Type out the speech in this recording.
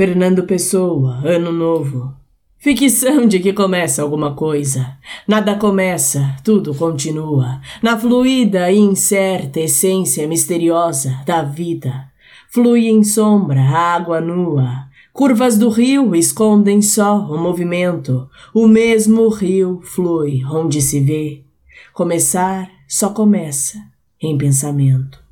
Fernando Pessoa, Ano Novo. Ficção de que começa alguma coisa. Nada começa, tudo continua. Na fluida e incerta essência misteriosa da vida. Flui em sombra a água nua. Curvas do rio escondem só o movimento. O mesmo rio flui onde se vê. Começar só começa em pensamento.